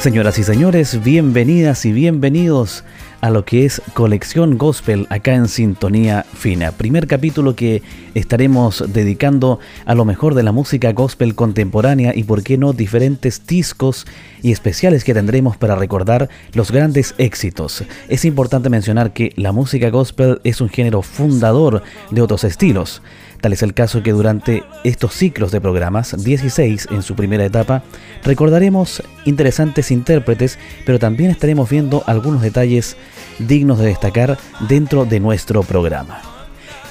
Señoras y señores, bienvenidas y bienvenidos a lo que es Colección Gospel acá en Sintonía Fina. Primer capítulo que estaremos dedicando a lo mejor de la música gospel contemporánea y por qué no diferentes discos y especiales que tendremos para recordar los grandes éxitos. Es importante mencionar que la música gospel es un género fundador de otros estilos. Tal es el caso que durante estos ciclos de programas, 16 en su primera etapa, recordaremos interesantes intérpretes, pero también estaremos viendo algunos detalles dignos de destacar dentro de nuestro programa.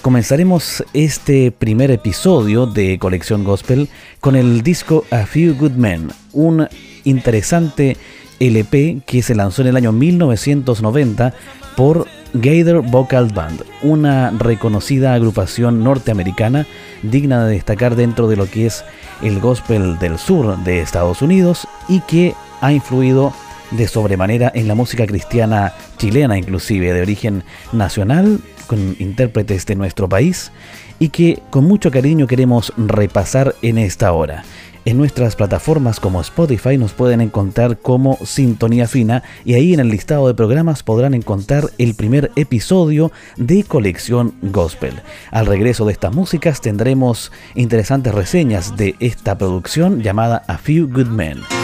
Comenzaremos este primer episodio de Colección Gospel con el disco A Few Good Men, un interesante LP que se lanzó en el año 1990 por Gator Vocal Band, una reconocida agrupación norteamericana digna de destacar dentro de lo que es el gospel del sur de Estados Unidos y que ha influido de sobremanera en la música cristiana chilena, inclusive de origen nacional, con intérpretes de nuestro país, y que con mucho cariño queremos repasar en esta hora. En nuestras plataformas como Spotify nos pueden encontrar como Sintonía Fina y ahí en el listado de programas podrán encontrar el primer episodio de Colección Gospel. Al regreso de estas músicas tendremos interesantes reseñas de esta producción llamada A Few Good Men.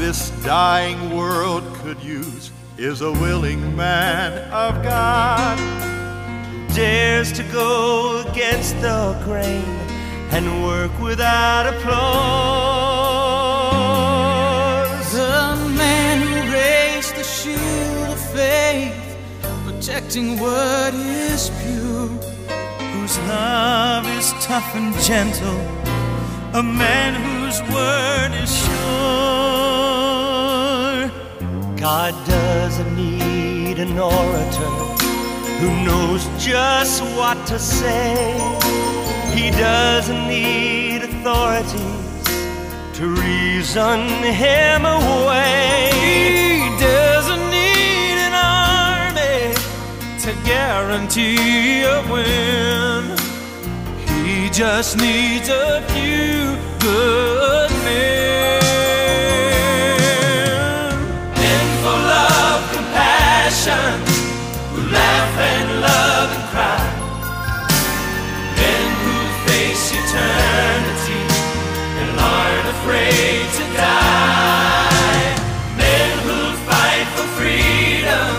This dying world could use is a willing man of God who dares to go against the grain and work without applause. The man who raised the shield of faith, protecting what is pure, whose love is tough and gentle, a man whose word is sure. God doesn't need an orator who knows just what to say. He doesn't need authorities to reason him away. he doesn't need an army to guarantee a win. He just needs a few good men. Freedom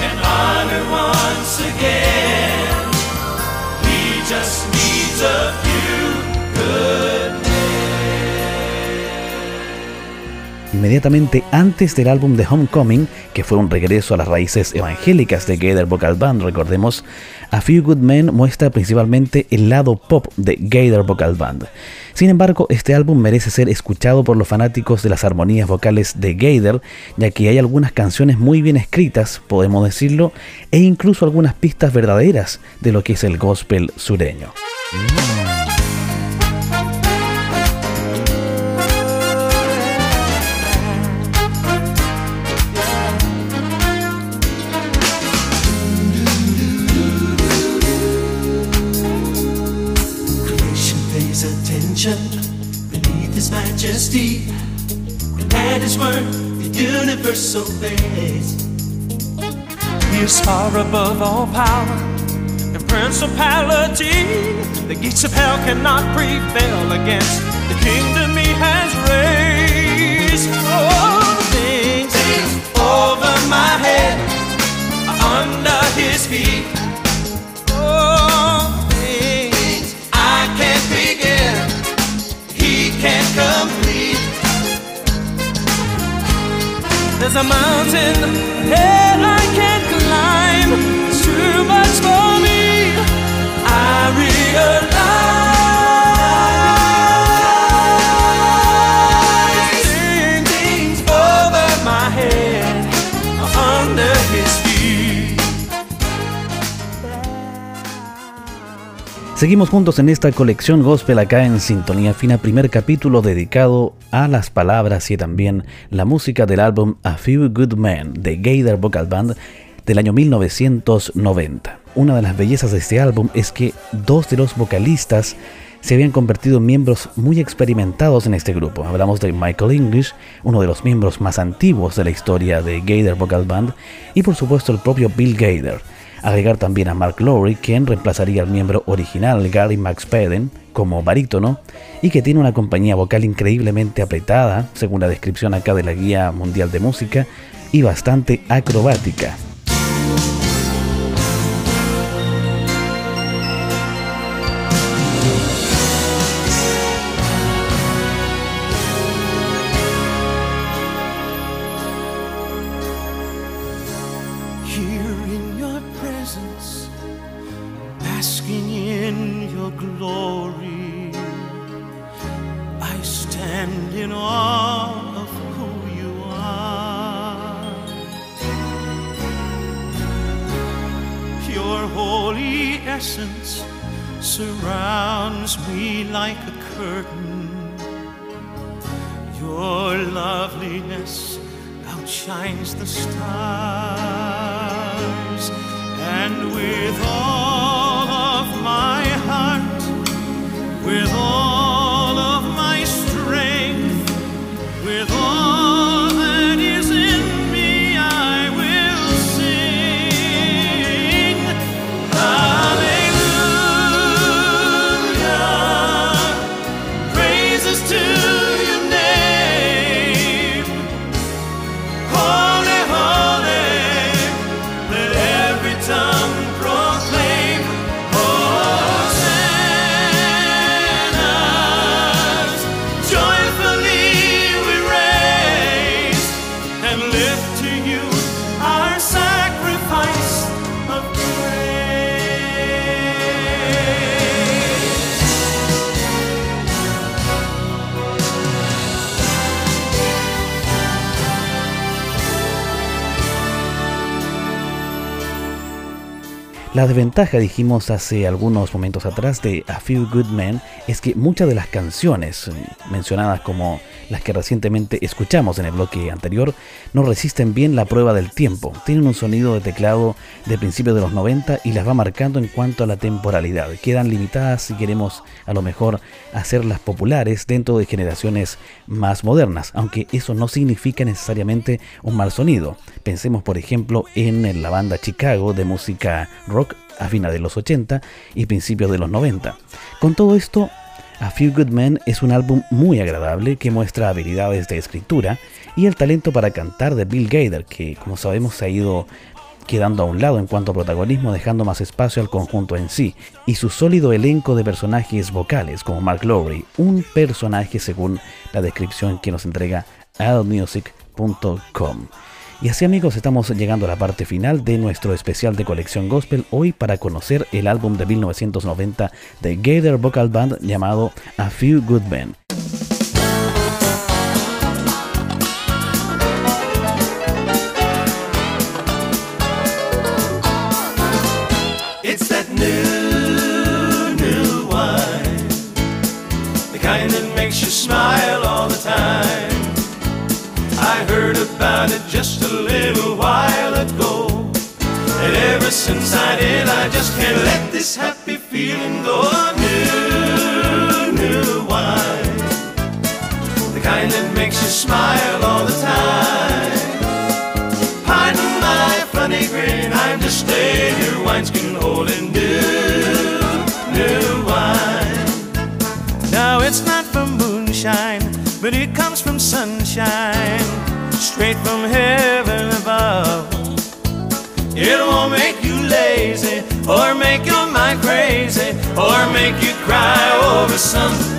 and honor once again. Inmediatamente antes del álbum de Homecoming, que fue un regreso a las raíces evangélicas de Gator Vocal Band, recordemos, A Few Good Men muestra principalmente el lado pop de Gator Vocal Band. Sin embargo, este álbum merece ser escuchado por los fanáticos de las armonías vocales de Gator, ya que hay algunas canciones muy bien escritas, podemos decirlo, e incluso algunas pistas verdaderas de lo que es el gospel sureño. And at His word, the universal obeys. He is far above all power and principality. The gates of hell cannot prevail against the kingdom he has raised. All things over my head under his feet. as a mountain. Seguimos juntos en esta colección gospel acá en Sintonía Fina, primer capítulo dedicado a las palabras y también la música del álbum A Few Good Men de Gator Vocal Band del año 1990. Una de las bellezas de este álbum es que dos de los vocalistas se habían convertido en miembros muy experimentados en este grupo. Hablamos de Michael English, uno de los miembros más antiguos de la historia de Gator Vocal Band, y por supuesto el propio Bill Gator Agregar también a Mark Lowry, quien reemplazaría al miembro original Gary McSpadden como barítono y que tiene una compañía vocal increíblemente apretada, según la descripción acá de la Guía Mundial de Música, y bastante acrobática. in awe of who you are. Your holy essence surrounds me like a curtain. Your loveliness outshines the stars, and with all La desventaja, dijimos hace algunos momentos atrás, de A Few Good Men es que muchas de las canciones mencionadas como las que recientemente escuchamos en el bloque anterior no resisten bien la prueba del tiempo. Tienen un sonido de teclado de principios de los 90 y las va marcando en cuanto a la temporalidad. Quedan limitadas si queremos a lo mejor hacerlas populares dentro de generaciones más modernas, aunque eso no significa necesariamente un mal sonido. Pensemos por ejemplo en la banda Chicago de música rock a finales de los 80 y principios de los 90. Con todo esto, A Few Good Men es un álbum muy agradable que muestra habilidades de escritura y el talento para cantar de Bill Gader, que como sabemos se ha ido quedando a un lado en cuanto a protagonismo, dejando más espacio al conjunto en sí, y su sólido elenco de personajes vocales como Mark Lowry, un personaje según la descripción que nos entrega allmusic.com. Y así amigos estamos llegando a la parte final de nuestro especial de colección gospel hoy para conocer el álbum de 1990 de Gator Vocal Band llamado A Few Good Men. I heard about it just a little while ago. And ever since I did, I just can't let this happy feeling go. New, new wine. The kind that makes you smile all the time. Pardon my funny grin, I'm just staying here, wineskin holding new, new wine. Now it's not from moonshine, but it comes from sunshine, straight from heaven above. It won't make you lazy, or make your mind crazy, or make you cry over some